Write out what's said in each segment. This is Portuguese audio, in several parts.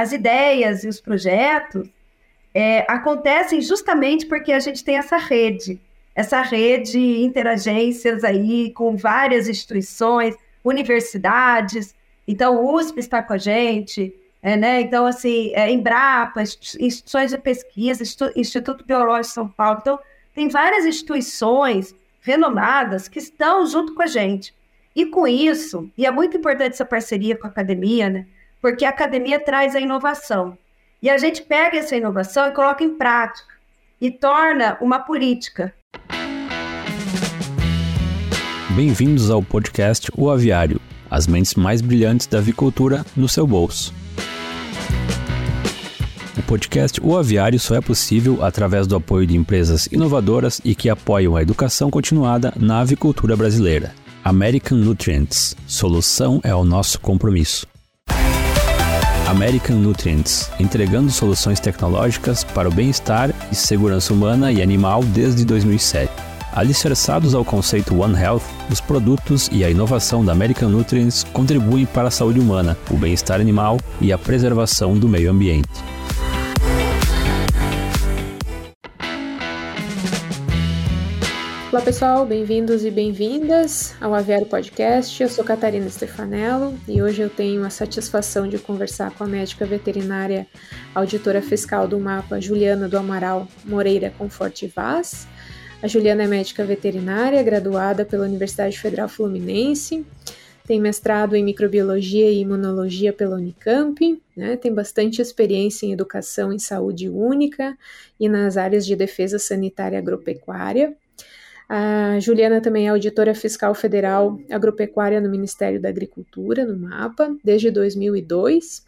as ideias e os projetos é, acontecem justamente porque a gente tem essa rede, essa rede de interagências aí com várias instituições, universidades. Então, o USP está com a gente, é, né? Então, assim, é, Embrapa, instituições de pesquisa, Instituto Biológico de São Paulo. Então, tem várias instituições renomadas que estão junto com a gente. E com isso, e é muito importante essa parceria com a academia, né? Porque a academia traz a inovação. E a gente pega essa inovação e coloca em prática e torna uma política. Bem-vindos ao podcast O Aviário, as mentes mais brilhantes da avicultura no seu bolso. O podcast O Aviário só é possível através do apoio de empresas inovadoras e que apoiam a educação continuada na avicultura brasileira. American Nutrients. Solução é o nosso compromisso. American Nutrients, entregando soluções tecnológicas para o bem-estar e segurança humana e animal desde 2007. Alicerçados ao conceito One Health, os produtos e a inovação da American Nutrients contribuem para a saúde humana, o bem-estar animal e a preservação do meio ambiente. Olá pessoal, bem-vindos e bem-vindas ao Aviário Podcast. Eu sou Catarina Stefanello e hoje eu tenho a satisfação de conversar com a médica veterinária, auditora fiscal do mapa, Juliana do Amaral Moreira Conforte Vaz. A Juliana é médica veterinária, graduada pela Universidade Federal Fluminense, tem mestrado em microbiologia e imunologia pela Unicamp, né, tem bastante experiência em educação em saúde única e nas áreas de defesa sanitária agropecuária. A Juliana também é auditora fiscal federal agropecuária no Ministério da Agricultura, no MAPA, desde 2002,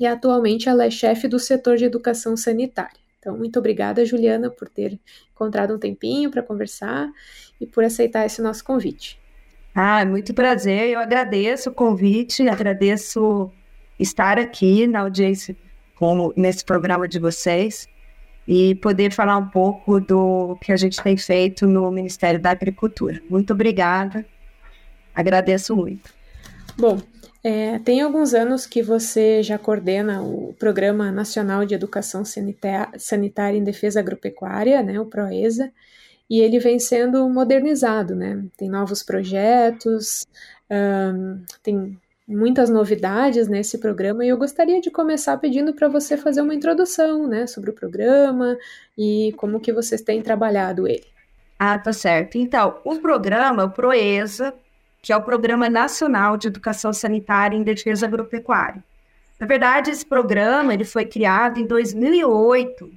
e atualmente ela é chefe do setor de educação sanitária. Então, muito obrigada, Juliana, por ter encontrado um tempinho para conversar e por aceitar esse nosso convite. Ah, é muito prazer. Eu agradeço o convite, agradeço estar aqui na audiência como nesse programa de vocês e poder falar um pouco do que a gente tem feito no Ministério da Agricultura. Muito obrigada, agradeço muito. Bom, é, tem alguns anos que você já coordena o Programa Nacional de Educação Sanitária em Defesa Agropecuária, né, o PROESA, e ele vem sendo modernizado, né? Tem novos projetos, um, tem muitas novidades nesse programa e eu gostaria de começar pedindo para você fazer uma introdução, né, sobre o programa e como que vocês têm trabalhado ele. Ah, tá certo. Então, o programa, PROESA, que é o Programa Nacional de Educação Sanitária em Defesa Agropecuária. Na verdade, esse programa ele foi criado em 2008,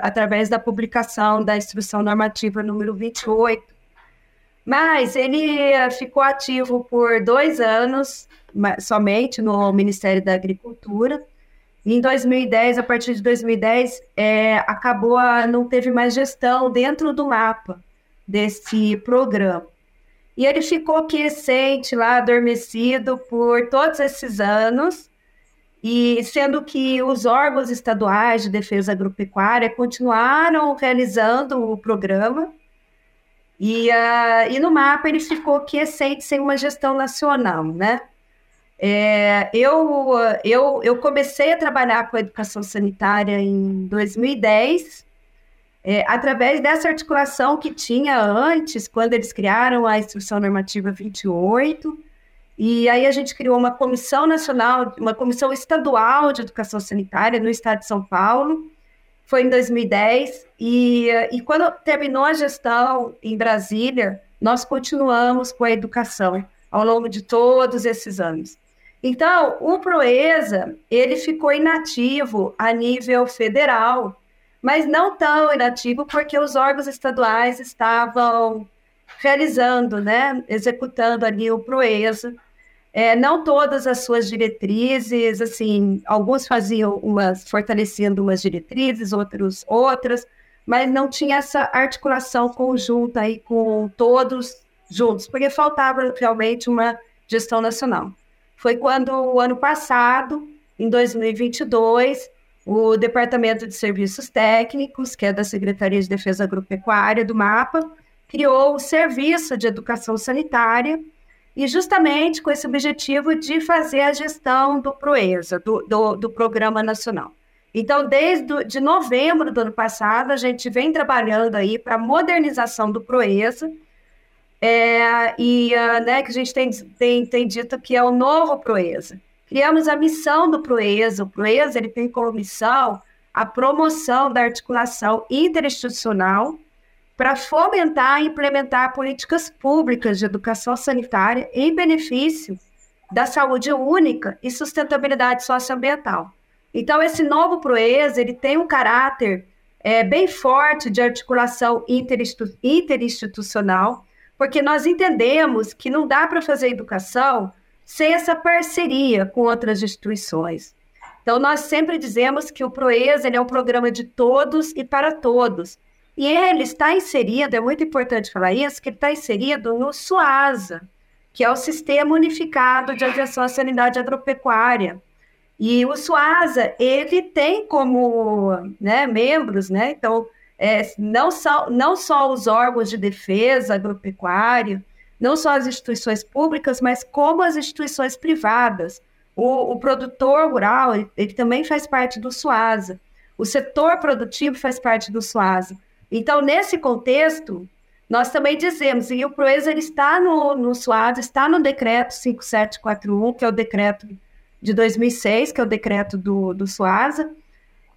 através da publicação da Instrução Normativa número 28, mas ele eh, ficou ativo por dois anos somente no Ministério da Agricultura. E em 2010, a partir de 2010, é, acabou, a, não teve mais gestão dentro do mapa desse programa. E ele ficou quiescente lá, adormecido por todos esses anos, e sendo que os órgãos estaduais de defesa agropecuária continuaram realizando o programa, e, uh, e no mapa ele ficou quiescente sem uma gestão nacional, né? É, eu, eu, eu comecei a trabalhar com a educação sanitária em 2010, é, através dessa articulação que tinha antes, quando eles criaram a Instrução Normativa 28, e aí a gente criou uma comissão nacional, uma comissão estadual de educação sanitária no estado de São Paulo, foi em 2010, e, e quando terminou a gestão em Brasília, nós continuamos com a educação ao longo de todos esses anos. Então, o Proesa, ele ficou inativo a nível federal, mas não tão inativo porque os órgãos estaduais estavam realizando, né, executando ali o Proesa. É, não todas as suas diretrizes, assim, alguns faziam umas, fortalecendo umas diretrizes, outros outras, mas não tinha essa articulação conjunta aí com todos juntos, porque faltava realmente uma gestão nacional foi quando, o ano passado, em 2022, o Departamento de Serviços Técnicos, que é da Secretaria de Defesa Agropecuária do MAPA, criou o Serviço de Educação Sanitária e justamente com esse objetivo de fazer a gestão do PROESA, do, do, do Programa Nacional. Então, desde de novembro do ano passado, a gente vem trabalhando aí para a modernização do PROESA, é, e uh, né, que a gente tem, tem, tem dito que é o novo PROESA. Criamos a missão do PROESA. O PROESA ele tem como missão a promoção da articulação interinstitucional para fomentar e implementar políticas públicas de educação sanitária em benefício da saúde única e sustentabilidade socioambiental. Então, esse novo PROESA ele tem um caráter é, bem forte de articulação interinstitucional, porque nós entendemos que não dá para fazer educação sem essa parceria com outras instituições. Então, nós sempre dizemos que o PROESA é um programa de todos e para todos. E ele está inserido, é muito importante falar isso, que ele está inserido no SUASA, que é o Sistema Unificado de Aviação à Sanidade Agropecuária. E o SUASA, ele tem como né, membros, né, então, é, não, só, não só os órgãos de defesa agropecuário, não só as instituições públicas, mas como as instituições privadas. O, o produtor rural, ele, ele, também faz parte do SUASA. O setor produtivo faz parte do SUASA. Então, nesse contexto, nós também dizemos, e o PROESA ele está no, no SUASA, está no decreto 5741, que é o decreto de 2006, que é o decreto do, do SUASA,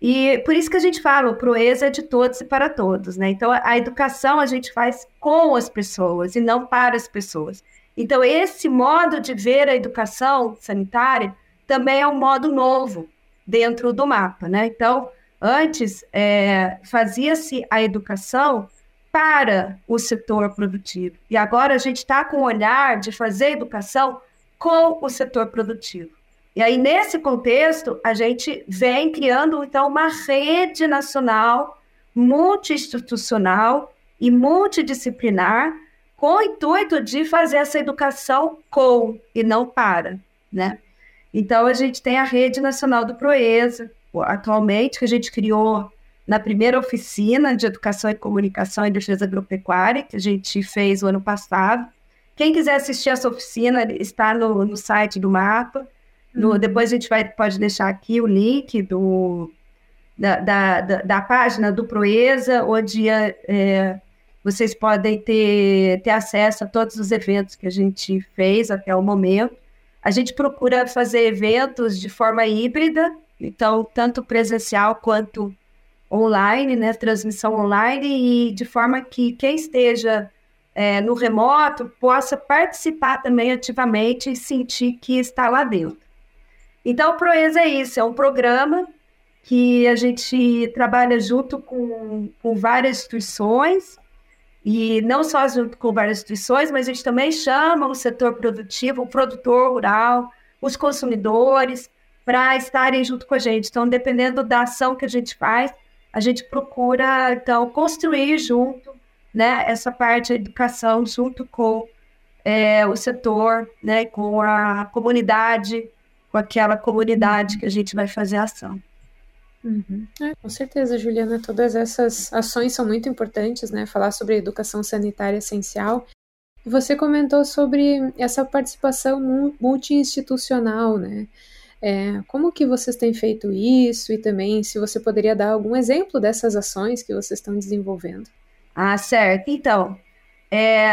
e por isso que a gente fala, o Proeza é de todos e para todos, né? Então, a, educação a gente faz com as pessoas e não para as pessoas. Então, esse modo de ver a educação sanitária também é um modo novo dentro do mapa, né? Então, antes é, fazia-se a educação para o setor produtivo e agora a gente está com o olhar de fazer educação com o setor produtivo. E aí, nesse contexto, a gente vem criando, então, uma rede nacional, multi-institucional e multidisciplinar, com o intuito de fazer essa educação com e não para, né? Então, a gente tem a Rede Nacional do Proeza, atualmente, que a gente criou na primeira oficina de Educação e Comunicação em Defesa Agropecuária, que a gente fez o ano passado. Quem quiser assistir essa oficina, está no, no site do MAPA. No, uhum. depois a gente vai, pode deixar aqui o link do, da, da, da, da página do Proeza, onde é, é, vocês podem ter, ter acesso a todos os eventos que a gente fez até o momento. A gente procura fazer eventos de forma híbrida, então, tanto presencial quanto online, né, transmissão online, e de forma que quem esteja é, no remoto possa participar também ativamente e sentir que está lá dentro. Então, o Proeza é isso, é um programa que a gente trabalha junto com, com várias instituições, e não só junto com várias instituições, mas a gente também chama o setor produtivo, o produtor rural, os consumidores, para estarem junto com a gente. Então, dependendo da ação que a gente faz, a gente procura, então, construir junto né, essa parte da educação, junto com é, o setor, né, com a comunidade, com aquela comunidade que a gente vai fazer a ação. Uhum. É, com certeza, Juliana, todas essas ações são muito importantes, né? Falar sobre educação sanitária essencial. Você comentou sobre essa participação multi-institucional, né? É, como que vocês têm feito isso e também se você poderia dar algum exemplo dessas ações que vocês estão desenvolvendo? Ah, certo. Então, é,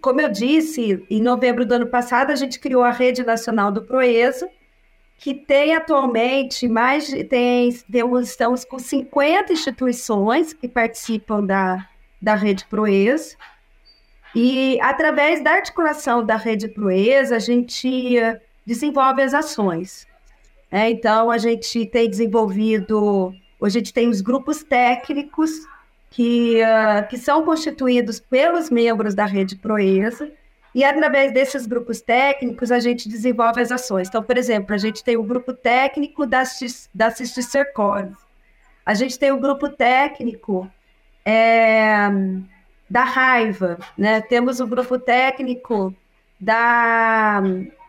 como eu disse, em novembro do ano passado a gente criou a Rede Nacional do Proeza, que tem atualmente mais tem, temos, estamos com 50 instituições que participam da, da Rede Proeza. E através da articulação da Rede Proeza, a gente eh, desenvolve as ações. É, então, a gente tem desenvolvido, hoje a gente tem os grupos técnicos que, uh, que são constituídos pelos membros da Rede Proeza, e através desses grupos técnicos, a gente desenvolve as ações. Então, por exemplo, a gente tem o grupo técnico da, da cisticercose. A gente tem o grupo técnico é, da raiva, né? Temos o grupo técnico da...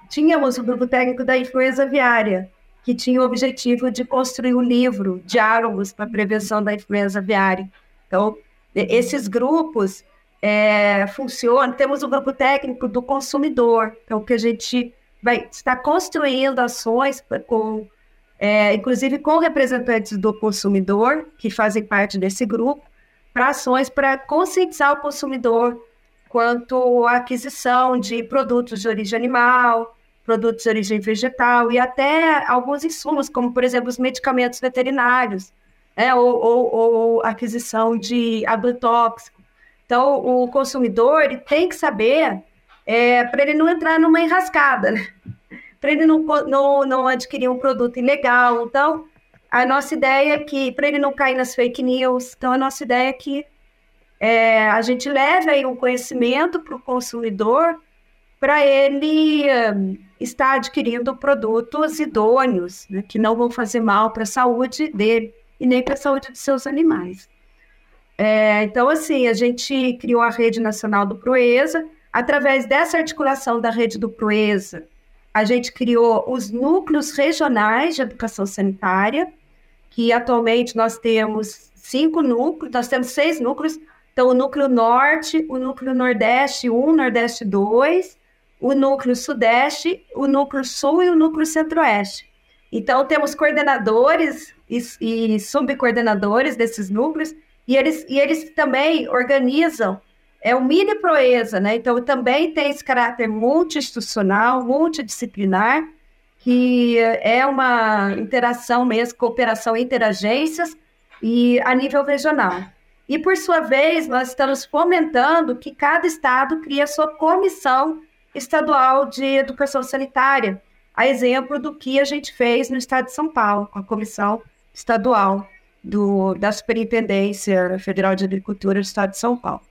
Tínhamos o grupo técnico da influenza aviária, que tinha o objetivo de construir um livro, Diálogos para Prevenção da Influenza Aviária. Então, esses grupos é, funciona. Temos o grupo técnico do consumidor, então que a gente vai estar construindo ações com, é, inclusive com representantes do consumidor que fazem parte desse grupo, para ações para conscientizar o consumidor quanto à aquisição de produtos de origem animal, produtos de origem vegetal e até alguns insumos, como por exemplo os medicamentos veterinários, né, ou, ou, ou aquisição de agrotóxico. Então, o consumidor tem que saber é, para ele não entrar numa enrascada, né? para ele não, não, não adquirir um produto ilegal. Então, a nossa ideia é que, para ele não cair nas fake news, então a nossa ideia é que é, a gente leve aí um conhecimento para o consumidor para ele um, estar adquirindo produtos idôneos, né, que não vão fazer mal para a saúde dele e nem para a saúde de seus animais. É, então, assim, a gente criou a Rede Nacional do Proeza. Através dessa articulação da rede do Proeza, a gente criou os núcleos regionais de educação sanitária, que atualmente nós temos cinco núcleos, nós temos seis núcleos. Então, o núcleo norte, o núcleo nordeste 1, nordeste 2, o núcleo sudeste, o núcleo sul e o núcleo centro-oeste. Então, temos coordenadores e, e subcoordenadores desses núcleos, e eles, e eles também organizam é o mini proeza, né? Então também tem esse caráter multi-institucional, multidisciplinar, que é uma interação mesmo, cooperação interagências e a nível regional. E por sua vez, nós estamos fomentando que cada estado crie a sua comissão estadual de educação sanitária, a exemplo do que a gente fez no estado de São Paulo, com a comissão estadual do, da Superintendência Federal de Agricultura do Estado de São Paulo.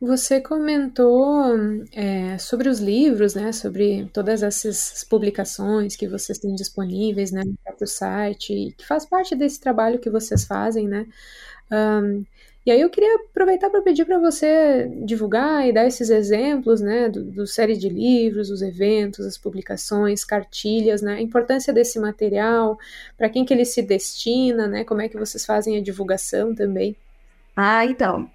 Você comentou é, sobre os livros, né, sobre todas essas publicações que vocês têm disponíveis né, no próprio site, que faz parte desse trabalho que vocês fazem, né? Um, e aí eu queria aproveitar para pedir para você divulgar e dar esses exemplos, né, do, do, série de livros, os eventos, as publicações, cartilhas, né, a importância desse material, para quem que ele se destina, né, como é que vocês fazem a divulgação também. Ah, então,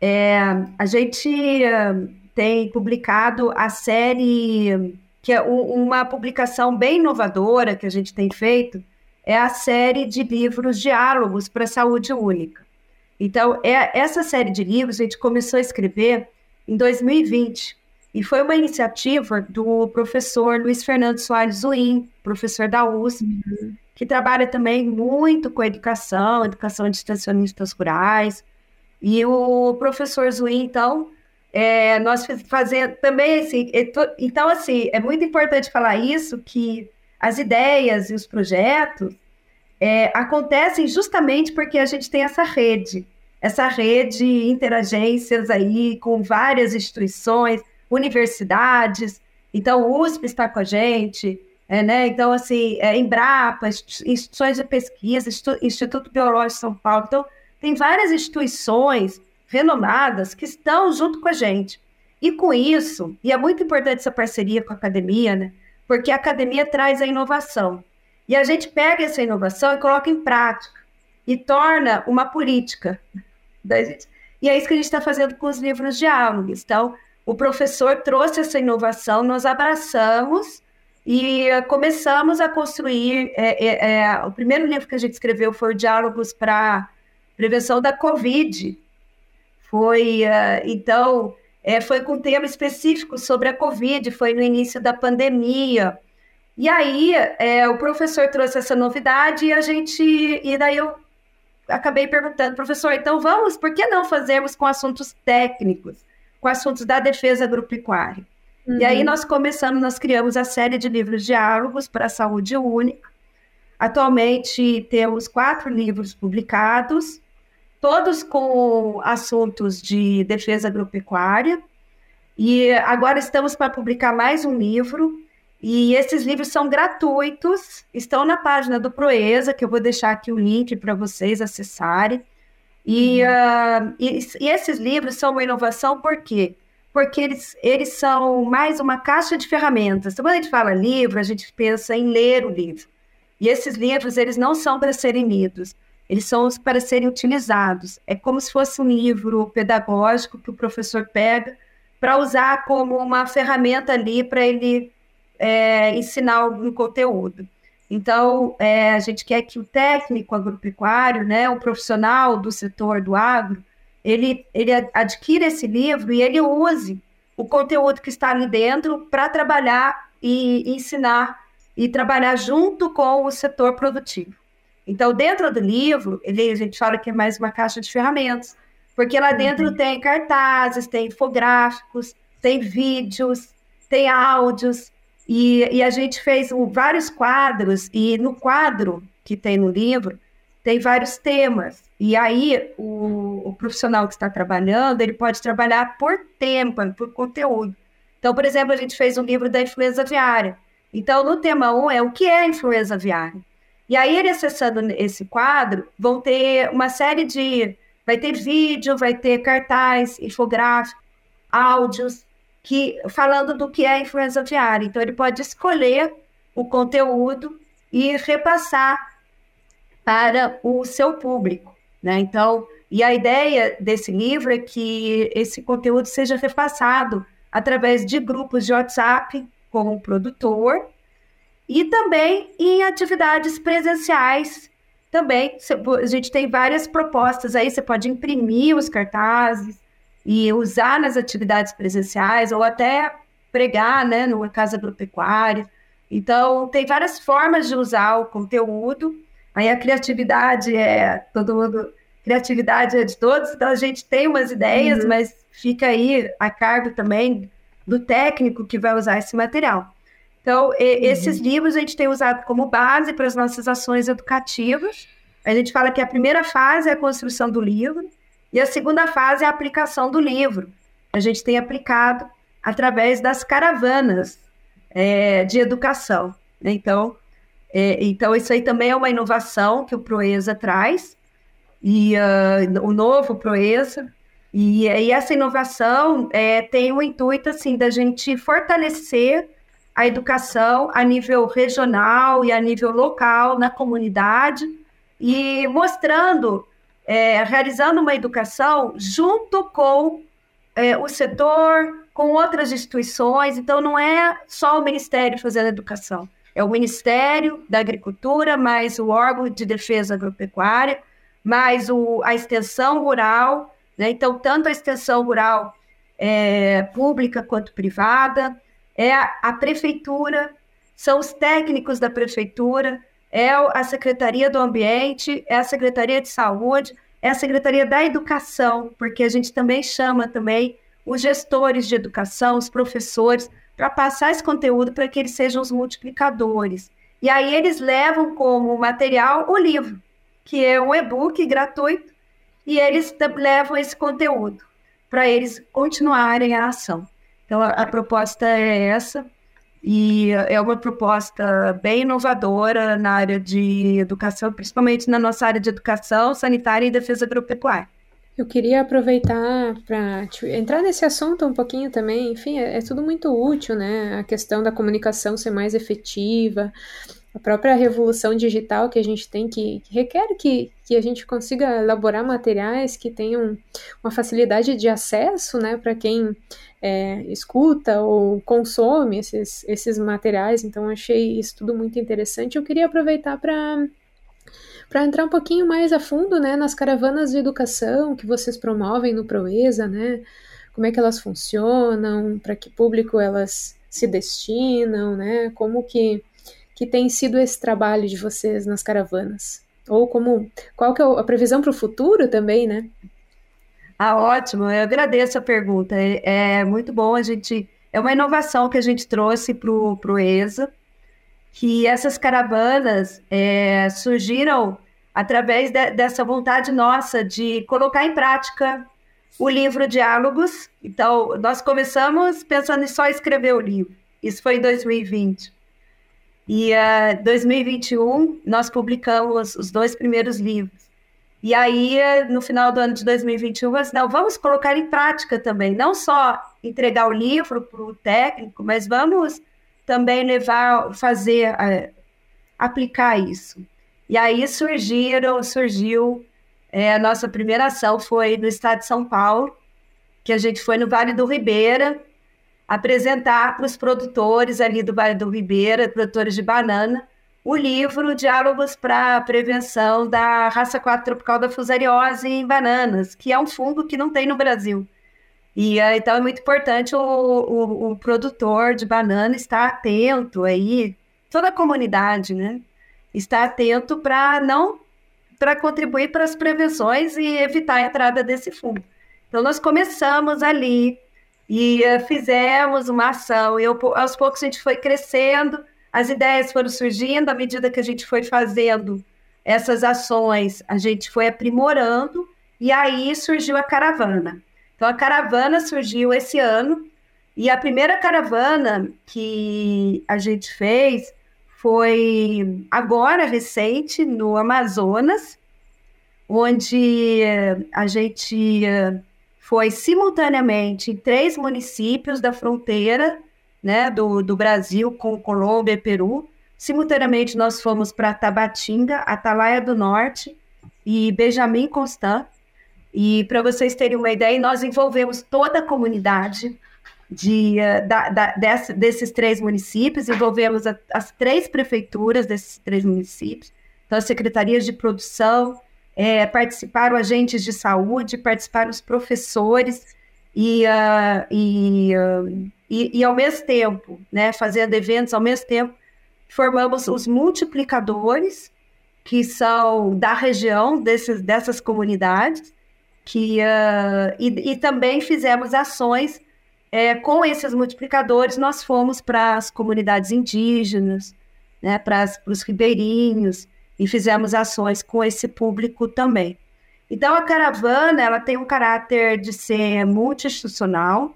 é, a gente uh, tem publicado a série, que é uma publicação bem inovadora que a gente tem feito, é a série de livros Diálogos para a Saúde Única. Então, é, essa série de livros a gente começou a escrever em 2020 e foi uma iniciativa do professor Luiz Fernando Soares Zuim, professor da USP, uhum. que trabalha também muito com educação, educação de extensionistas rurais. E o professor Zuim, então, é, nós fazemos também assim, então assim, é muito importante falar isso, que as ideias e os projetos é, acontecem justamente porque a gente tem essa rede essa rede de interagências aí com várias instituições, universidades. Então, o USP está com a gente, é, né? Então, assim, é, Embrapa, instituições de pesquisa, Instituto Biológico de São Paulo. Então, tem várias instituições renomadas que estão junto com a gente. E com isso, e é muito importante essa parceria com a academia, né? Porque a academia traz a inovação. E a gente pega essa inovação e coloca em prática e torna uma política E é isso que a gente está fazendo com os livros diálogos. Então, o professor trouxe essa inovação, nós abraçamos e uh, começamos a construir. É, é, o primeiro livro que a gente escreveu foi Diálogos para Prevenção da Covid. Foi, então, é, foi com um tema específico sobre a Covid, foi no início da pandemia. E aí, é, o professor trouxe essa novidade e a gente. E daí eu acabei perguntando, professor, então vamos, por que não fazermos com assuntos técnicos, com assuntos da defesa agropecuária? Uhum. E aí uhum. nós começamos, nós criamos a série de livros diálogos para a saúde única. Atualmente temos quatro livros publicados, todos com assuntos de defesa agropecuária. E agora estamos para publicar mais um livro e esses livros são gratuitos, estão na página do Proeza, que eu vou deixar aqui o link para vocês acessarem. E, uhum. uh, e, e, esses livros são uma inovação por quê? Porque eles, eles são mais uma caixa de ferramentas. Então, quando a gente fala livro, a gente pensa em ler o livro. E esses livros, eles não são para serem lidos. eles são para serem utilizados. É como se fosse um livro pedagógico que o professor pega para usar como uma ferramenta ali para ele é, ensinar um conteúdo. Então, é, a gente quer que o técnico agropecuário, né, o profissional do setor do agro, ele, ele adquira esse livro e ele use o conteúdo que está ali dentro para trabalhar e ensinar e trabalhar junto com o setor produtivo. Então, dentro do livro, ele, a gente fala que é mais uma caixa de ferramentas, porque lá dentro uhum. tem cartazes, tem infográficos, tem vídeos, tem áudios, e, e a gente fez um, vários quadros, e no quadro que tem no livro, tem vários temas. E aí, o, o, profissional que está trabalhando, ele pode trabalhar por tema, por conteúdo. Então, por exemplo, a gente fez um livro da influenza aviária. Então, no tema 1 é o que é influenza aviária. E aí, ele acessando esse quadro, vão ter uma série de. Vai ter vídeo, vai ter cartaz, infográfico, áudios, que falando do que é influenza aviária. Então, ele pode escolher o conteúdo e repassar para o seu público. Né? Então, e a ideia desse livro é que esse conteúdo seja repassado através de grupos de WhatsApp com o produtor e também em atividades presenciais. Também a gente tem várias propostas aí, você pode imprimir os cartazes, e usar nas atividades presenciais ou até pregar, né, numa casa agropecuária. Então, tem várias formas de usar o conteúdo. Aí a criatividade é todo mundo, criatividade é de todos, então a gente tem umas ideias, uhum. mas fica aí a cargo também do técnico que vai usar esse material. Então, uhum. esses livros a gente tem usado como base para as nossas ações educativas. A gente fala que a primeira fase é a construção do livro, e a segunda fase é a aplicação do livro. A gente tem aplicado através das caravanas é, de educação. Né? Então, é, então, isso aí também é uma inovação que o Proeza traz, e uh, o novo Proeza. E, e essa inovação é, tem o intuito assim, da gente fortalecer a educação a nível regional e a nível local, na comunidade, e mostrando é, realizando uma educação junto com é, o setor, com outras instituições. Então, não é só o Ministério fazendo educação, é o Ministério da Agricultura, mais o órgão de defesa agropecuária, mais o, a extensão rural. Né? Então, tanto a extensão rural é, pública quanto privada, é a, a prefeitura, são os técnicos da prefeitura, é a Secretaria do Ambiente, é a Secretaria de Saúde, é a Secretaria da Educação, porque a gente também chama também os gestores de educação, os professores, para passar esse conteúdo para que eles sejam os multiplicadores. E aí eles levam como material o livro, que é um e-book gratuito, e eles levam esse conteúdo para eles continuarem a ação. Então a, a proposta é essa. E é uma proposta bem inovadora na área de educação, principalmente na nossa área de educação sanitária e defesa agropecuária. Eu queria aproveitar para entrar nesse assunto um pouquinho também. Enfim, é, é, tudo muito útil, né? A questão da comunicação ser mais efetiva, a própria revolução digital que a gente tem, que, que requer que, que a gente consiga elaborar materiais que tenham uma facilidade de acesso, né, para quem é, escuta ou consome esses, esses materiais, então achei isso tudo muito interessante. Eu queria aproveitar para para entrar um pouquinho mais a fundo, né, nas caravanas de educação que vocês promovem no Proeza, né, como é que elas funcionam, para que público elas se destinam, né, como que, que tem sido esse trabalho de vocês nas caravanas, ou como, qual que é a previsão para o futuro também, né? Ah, ótimo, eu agradeço a pergunta. É, é muito bom a gente. É uma inovação que a gente trouxe para o ESA, que essas caravanas é, surgiram através de, dessa vontade nossa de colocar em prática o livro Diálogos. Então, nós começamos pensando em só escrever o livro. Isso foi em 2020. E em uh, 2021, nós publicamos os dois primeiros livros. E aí, no final do ano de 2021, assim, não, vamos colocar em prática também, não só entregar o livro para o técnico, mas vamos também levar, fazer, aplicar isso. E aí surgiram, surgiu, é, a nossa primeira ação foi no estado de São Paulo, que a gente foi no Vale do Ribeira, apresentar para os produtores ali do Vale do Ribeira, produtores de banana, o livro Diálogos para a Prevenção da Raça 4 Tropical da Fusariose em Bananas, que é um fungo que não tem no Brasil. E eh, então é muito importante o, o, o produtor de banana estar atento aí, toda a comunidade, né? Estar atento para não para contribuir para as prevenções e evitar a entrada desse fungo. Então nós começamos ali e uh, fizemos uma ação e eu, aos poucos a gente foi crescendo, as ideias foram surgindo à medida que a gente foi fazendo essas ações, a gente foi aprimorando e aí surgiu a caravana. Então a caravana surgiu esse ano e a primeira caravana que a gente fez foi agora recente no Amazonas, onde a gente foi simultaneamente em três municípios da fronteira né, do, do Brasil com Colômbia e Peru. Simultaneamente nós fomos para Tabatinga, Atalaia do Norte e Benjamin Constant. E para vocês terem uma ideia, nós envolvemos toda a comunidade de, uh, da, da, desse, desses três municípios, envolvemos a, as três prefeituras desses três municípios, então as secretarias de produção, é, participaram agentes de saúde, participaram os professores, e, uh, e, uh, e, e, ao mesmo tempo, né, fazendo eventos ao mesmo tempo, formamos os multiplicadores, que são da região desses, dessas comunidades, que, uh, e, e, também fizemos ações é, com esses multiplicadores. Nós fomos para as comunidades indígenas, né, para os ribeirinhos, e fizemos ações com esse público também. Então, a caravana ela tem um caráter de ser multi-institucional.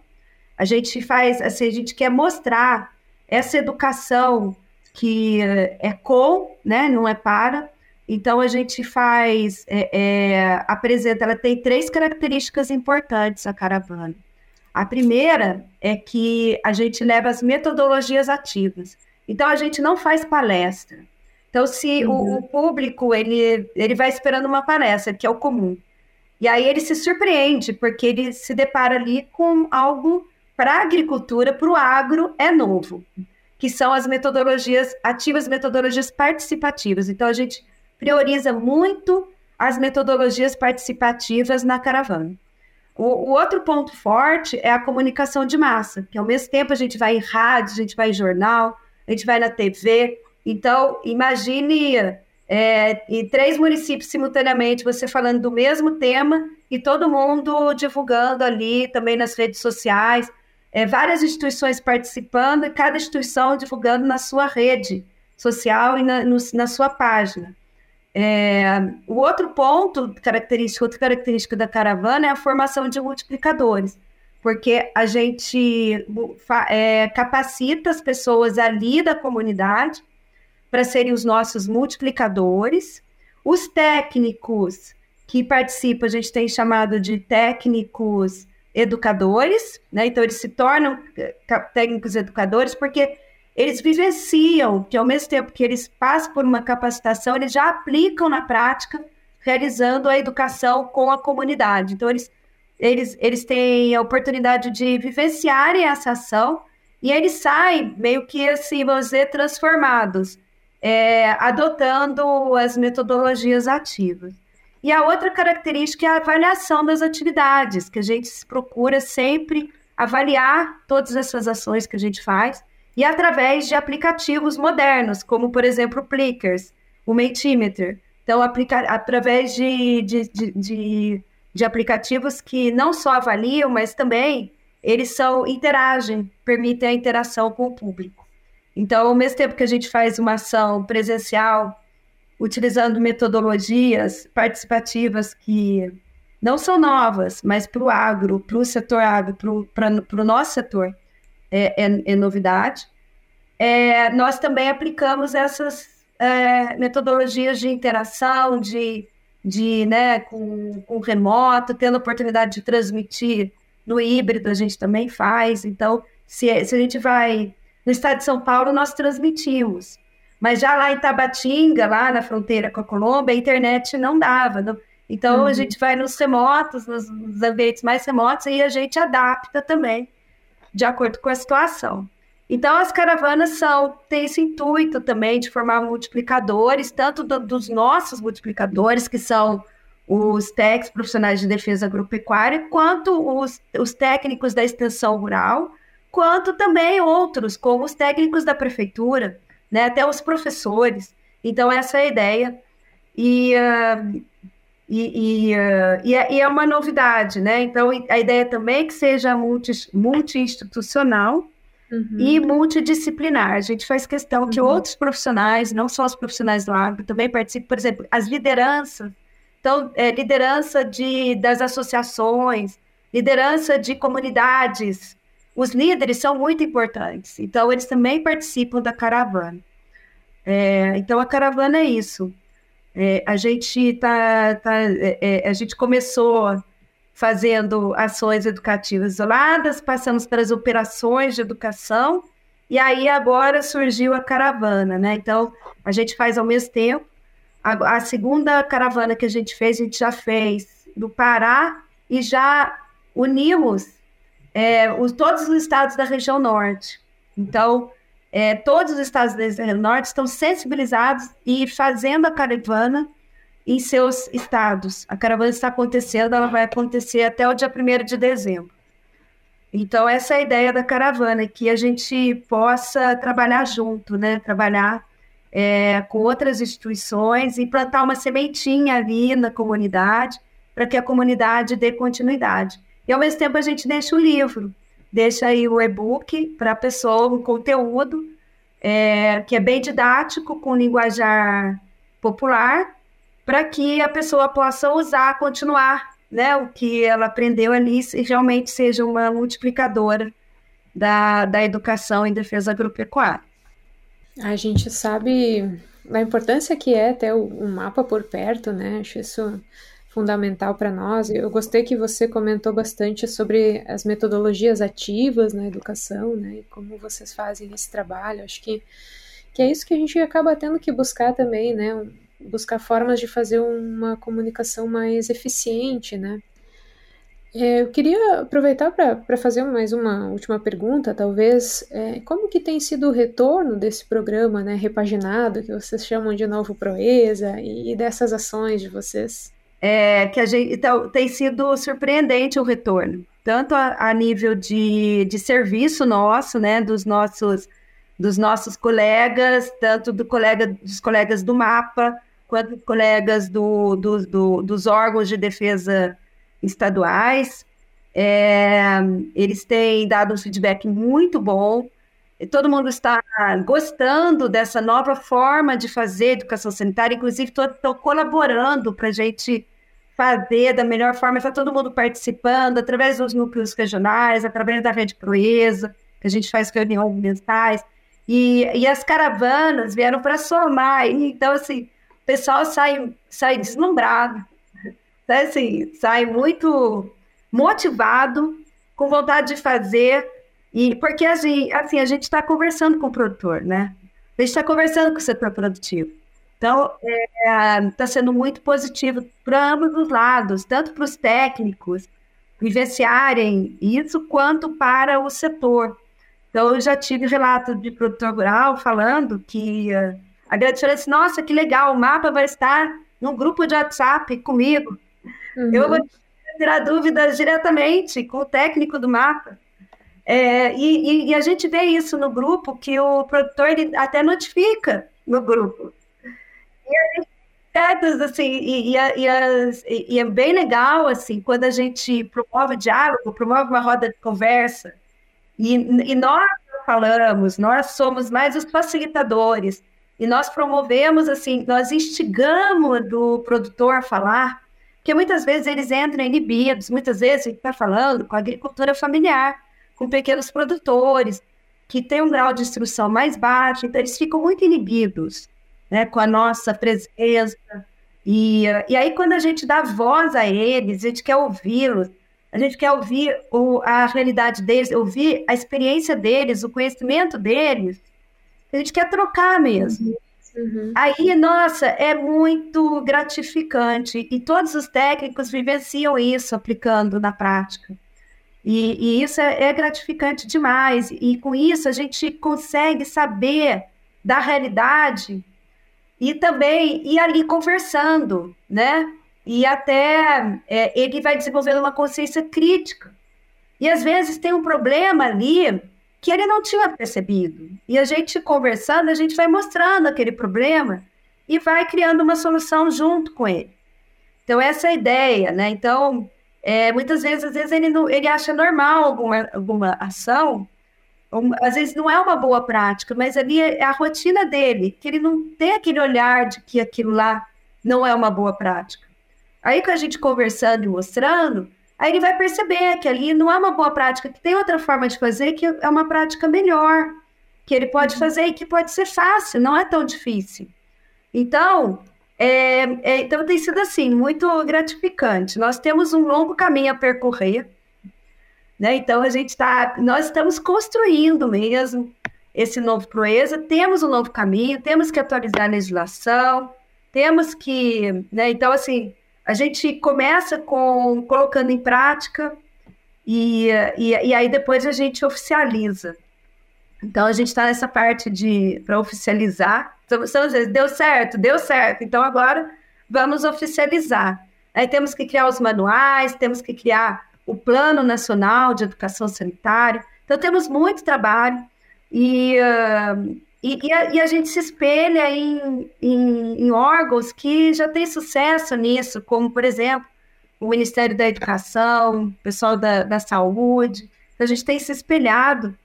A gente faz, assim, a gente quer mostrar essa educação que é com, né, não é para, então a gente faz, é, é, apresenta, ela tem três características importantes a caravana. A primeira é que a gente leva as metodologias ativas. Então a gente não faz palestra. Então se uhum. o, o, público ele, ele vai esperando uma palestra, que é o comum. E aí ele se surpreende, porque ele se depara ali com algo para a agricultura, para o agro, é novo, que são as metodologias ativas, metodologias participativas. Então a gente prioriza muito as metodologias participativas na caravana. O, o, outro ponto forte é a comunicação de massa, que ao mesmo tempo a gente vai em rádio, a gente vai em jornal, a gente vai na TV. Então, imagine é, em três municípios simultaneamente você falando do mesmo tema e todo mundo divulgando ali também nas redes sociais, é, várias instituições participando e cada instituição divulgando na sua rede social e na, no, na sua página. É, o outro ponto característico, outra característica da caravana é a formação de multiplicadores, porque a gente é, capacita as pessoas ali da comunidade para serem os nossos multiplicadores. Os técnicos que participam, a gente tem chamado de técnicos educadores, né? Então eles se tornam eh, técnicos educadores porque eles vivenciam, que ao mesmo tempo que eles passam por uma capacitação, eles já aplicam na prática, realizando a educação com a comunidade. Então, eles, eles, eles têm a oportunidade de vivenciarem essa ação e eles saem meio que assim, vamos dizer, transformados, é, adotando as metodologias ativas. E a outra característica é a avaliação das atividades, que a gente procura sempre avaliar todas essas ações que a gente faz e através de aplicativos modernos, como, por exemplo, o Plickers, o Mentimeter. Então, aplica através de, de, de, de, de aplicativos que não só avaliam, mas também eles são interagem, permitem a interação com o público. Então, ao mesmo tempo que a gente faz uma ação presencial, utilizando metodologias participativas que não são novas, mas para o agro, para o setor agro, para o nosso setor, é, é, é novidade. É, nós também aplicamos essas é, metodologias de interação, de, de né, com, com remoto, tendo oportunidade de transmitir no híbrido, a gente também faz. Então, se, se a gente vai no estado de São Paulo, nós transmitimos. Mas já lá em Tabatinga, lá na fronteira com a Colômbia, a internet não dava. Não... Então uhum. a gente vai nos remotos, nos, nos ambientes mais remotos, e a gente adapta também, de acordo com a situação. Então, as caravanas são, têm esse intuito também de formar multiplicadores, tanto do, dos nossos multiplicadores, que são os técnicos profissionais de defesa agropecuária, quanto os, os técnicos da extensão rural, quanto também outros, como os técnicos da prefeitura, né, até os professores. Então, essa é a ideia. E, uh, e, e, uh, e, é, e, é, uma novidade, né? Então, a ideia também é que seja multi, multi-institucional, Uhum. E multidisciplinar. A gente faz questão uhum. que outros profissionais, não só os profissionais do agro, também participem, por exemplo, as lideranças. Então, é, liderança de, das associações, liderança de comunidades. Os líderes são muito importantes. Então, eles também participam da caravana. É, então, a caravana é isso. É, a gente tá, tá é, é, a gente começou fazendo ações educativas isoladas, passamos pelas operações de educação, e aí agora surgiu a caravana, né? Então, a gente faz ao mesmo tempo. A, a segunda caravana que a gente fez, a gente já fez no Pará e já unimos é, os, todos os estados da região norte. Então, é, todos os estados da região norte estão sensibilizados e fazendo a caravana em seus estados. A caravana está acontecendo, ela vai acontecer até o dia 1 de dezembro. Então, essa é a ideia da caravana, que a gente possa trabalhar junto, né? Trabalhar é, com outras instituições e plantar uma sementinha ali na comunidade, para que a comunidade dê continuidade. E, ao mesmo tempo, a gente deixa o livro, deixa aí o e-book para a pessoa, um conteúdo é, que é bem didático, com linguajar popular, para que a pessoa possa usar, continuar né, o que ela aprendeu ali e realmente seja uma multiplicadora da, da educação em defesa agropecuária. A gente sabe da importância que é ter o, mapa por perto, né? Acho isso fundamental para nós. Eu gostei que você comentou bastante sobre as metodologias ativas na educação, né? E como vocês fazem esse trabalho. Acho que, que é isso que a gente acaba tendo que buscar também, né? buscar formas de fazer uma comunicação mais eficiente, né? É, eu queria aproveitar para fazer mais uma última pergunta, talvez. É, como que tem sido o retorno desse programa, né, repaginado, que vocês chamam de Novo Proeza, e, e dessas ações de vocês? É, que a gente, então, tem sido surpreendente o retorno, tanto a, a nível de, de serviço nosso, né, dos nossos dos nossos colegas, tanto do colega, dos colegas do MAPA, quanto colegas do, do, do, dos órgãos de defesa estaduais. É, eles têm dado um feedback muito bom. Todo mundo está gostando dessa nova forma de fazer educação sanitária, inclusive estão colaborando para a gente fazer da melhor forma. Está todo mundo participando através dos núcleos regionais, através da Rede Proeza, que a gente faz reuniões mensais. E, e as caravanas vieram para somar. Então, assim, o pessoal sai, sai deslumbrado, né? assim, sai muito motivado, com vontade de fazer, e porque assim, assim a gente está conversando com o produtor, né? A gente está conversando com o setor produtivo. Então, está é, tá sendo muito positivo para ambos os lados, tanto para os técnicos vivenciarem isso, quanto para o setor. Então, eu já tive relato de produtor rural falando que uh, a grande diferença, assim, nossa, que legal, o mapa vai estar num grupo de WhatsApp comigo. Uhum. Eu vou tirar dúvidas diretamente com o técnico do mapa. É, e, e, a gente vê isso no grupo, que o produtor ele até notifica no grupo. E a gente assim, e, e, e, e, é bem legal, assim, quando a gente promove diálogo, promove uma roda de conversa, e, nós falamos, nós somos mais os facilitadores, e nós promovemos, assim, nós instigamos do produtor a falar, porque muitas vezes eles entram inibidos, muitas vezes a gente está falando com a agricultura familiar, com pequenos produtores, que tem um grau de instrução mais baixo, então eles ficam muito inibidos né, com a nossa presença. E, e aí, quando a gente dá voz a eles, a gente quer ouvi-los, a gente quer ouvir o, a realidade deles, ouvir a experiência deles, o conhecimento deles, a gente quer trocar mesmo. Uhum. Aí, nossa, é muito gratificante e todos os técnicos vivenciam isso aplicando na prática. E, e isso é, é, gratificante demais. E com isso a gente consegue saber da realidade e também ir ali conversando, né? E até é, ele vai desenvolvendo uma consciência crítica. E às vezes tem um problema ali que ele não tinha percebido. E a gente conversando, a gente vai mostrando aquele problema e vai criando uma solução junto com ele. Então, essa é a ideia, né? Então, é, muitas vezes, às vezes ele, não, ele acha normal alguma, alguma ação, às vezes não é uma boa prática, mas ali é a rotina dele, que ele não tem aquele olhar de que aquilo lá não é uma boa prática. Aí, com a gente conversando e mostrando, Aí ele vai perceber que ali não é uma boa prática, que tem outra forma de fazer que é uma prática melhor, que ele pode uhum. fazer e que pode ser fácil, não é tão difícil. Então, é, é, então tem sido assim, muito gratificante. Nós temos um longo caminho a percorrer, né? Então a gente está, nós estamos construindo mesmo esse novo Proeza, temos um novo caminho, temos que atualizar a legislação, temos que, né? Então assim, a gente começa com colocando em prática e, e, e aí depois a gente oficializa. Então a gente está nessa parte de para oficializar. Então, às vezes deu certo, deu certo. Então agora vamos oficializar. Aí temos que criar os manuais, temos que criar o Plano Nacional de Educação Sanitária. Então temos muito trabalho e, uh, e, e, a, e, a, gente se espelha em, em, em, órgãos que já têm sucesso nisso, como, por exemplo, o Ministério da Educação, o pessoal da, da Saúde. Então, a gente tem se espelhado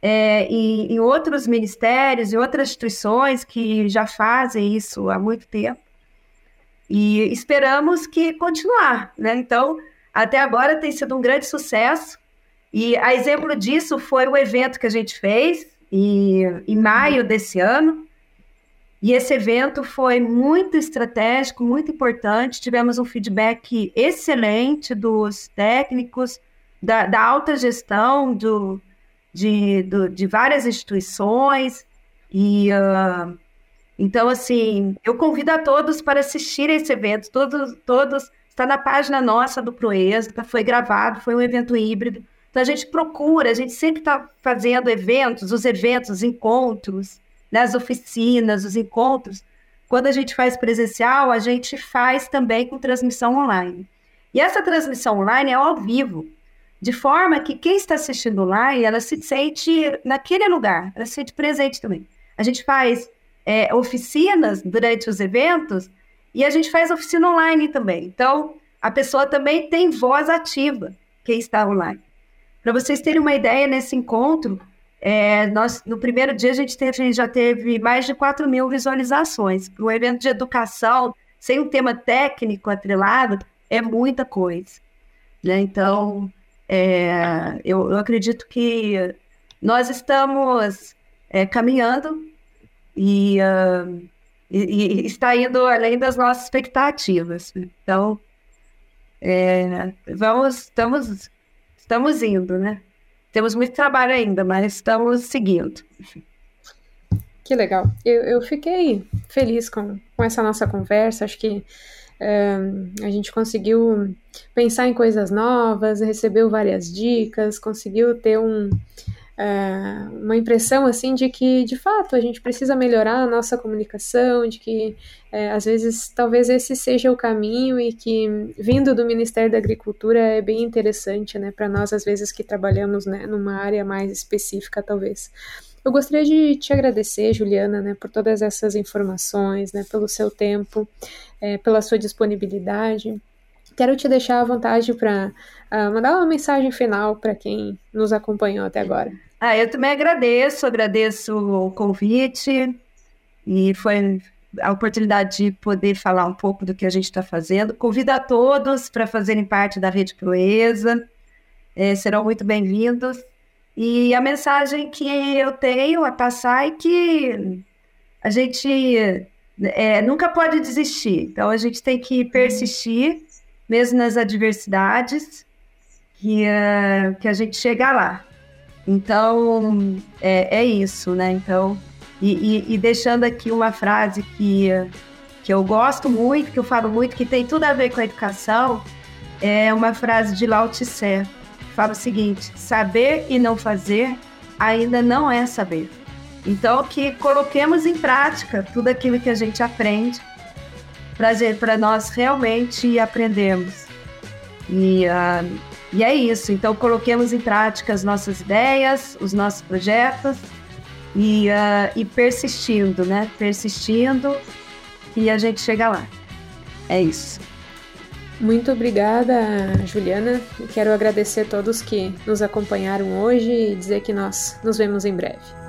é, em, em outros ministérios e outras instituições que já fazem isso há muito tempo. E esperamos que continuar, né? Então, até agora tem sido um grande sucesso. E a exemplo disso foi o evento que a gente fez, e, em maio desse ano. E esse evento foi muito estratégico, muito importante. Tivemos um feedback excelente dos técnicos, da, da alta gestão do, de, do, de várias instituições. E uh, então, assim, eu convido a todos para assistir esse evento. Todos, todos está na página nossa do Proesa, foi gravado, foi um evento híbrido. Então a gente procura, a gente sempre está fazendo eventos, os eventos, os encontros, né, as oficinas, os encontros. Quando a gente faz presencial, a gente faz também com transmissão online. E essa transmissão online é ao vivo, de forma que quem está assistindo online, ela se sente naquele lugar, ela se sente presente também. A gente faz é, oficinas durante os eventos e a gente faz oficina online também. Então, a pessoa também tem voz ativa, quem está online. Para vocês terem uma ideia, nesse encontro, é, nós, no primeiro dia a gente, teve, a gente já teve mais de 4 mil visualizações. Um evento de educação, sem um tema técnico atrelado, é muita coisa. Né? Então, é, eu, eu, acredito que nós estamos é, caminhando e, uh, e, e, está indo além das nossas expectativas. Então, é, vamos, estamos estamos indo, né? Temos muito trabalho ainda, mas estamos seguindo. Que legal. Eu, eu fiquei feliz com, com essa nossa conversa. Acho que a gente conseguiu pensar em coisas novas, recebeu várias dicas, conseguiu ter um, é, uma impressão assim de que de fato a gente precisa melhorar a nossa comunicação, de que é, às vezes talvez esse seja o caminho e que vindo do Ministério da Agricultura é bem interessante, né, para nós às vezes que trabalhamos né, numa área mais específica talvez. Eu gostaria de te agradecer, Juliana, né, por todas essas informações, né, pelo seu tempo, é, pela sua disponibilidade. Quero te deixar à vontade para uh, ah, mandar uma mensagem final para quem nos acompanhou até agora. Ah, eu também agradeço, agradeço o convite e foi a oportunidade de poder falar um pouco do que a gente está fazendo. Convido a todos para fazerem parte da Rede Proeza, é, serão muito bem-vindos. E a mensagem que eu tenho a passar é que a gente é, nunca pode desistir, então a gente tem que persistir, mesmo nas adversidades, que, uh, que a gente chega lá. Então, é, é isso, né? Então, E, e, e, deixando aqui uma frase que, que eu gosto muito, que eu falo muito, que tem tudo a ver com a educação, é uma frase de Lao Tse, fala o seguinte: saber e não fazer ainda não é saber. Então, que coloquemos em prática tudo aquilo que a gente aprende para nós realmente aprendermos. E, uh, e é isso. Então, coloquemos em prática as nossas ideias, os nossos projetos e, uh, e persistindo, né? Persistindo e a gente chega lá. É isso. Muito obrigada, Juliana. Quero agradecer a todos que nos acompanharam hoje e dizer que nós nos vemos em breve.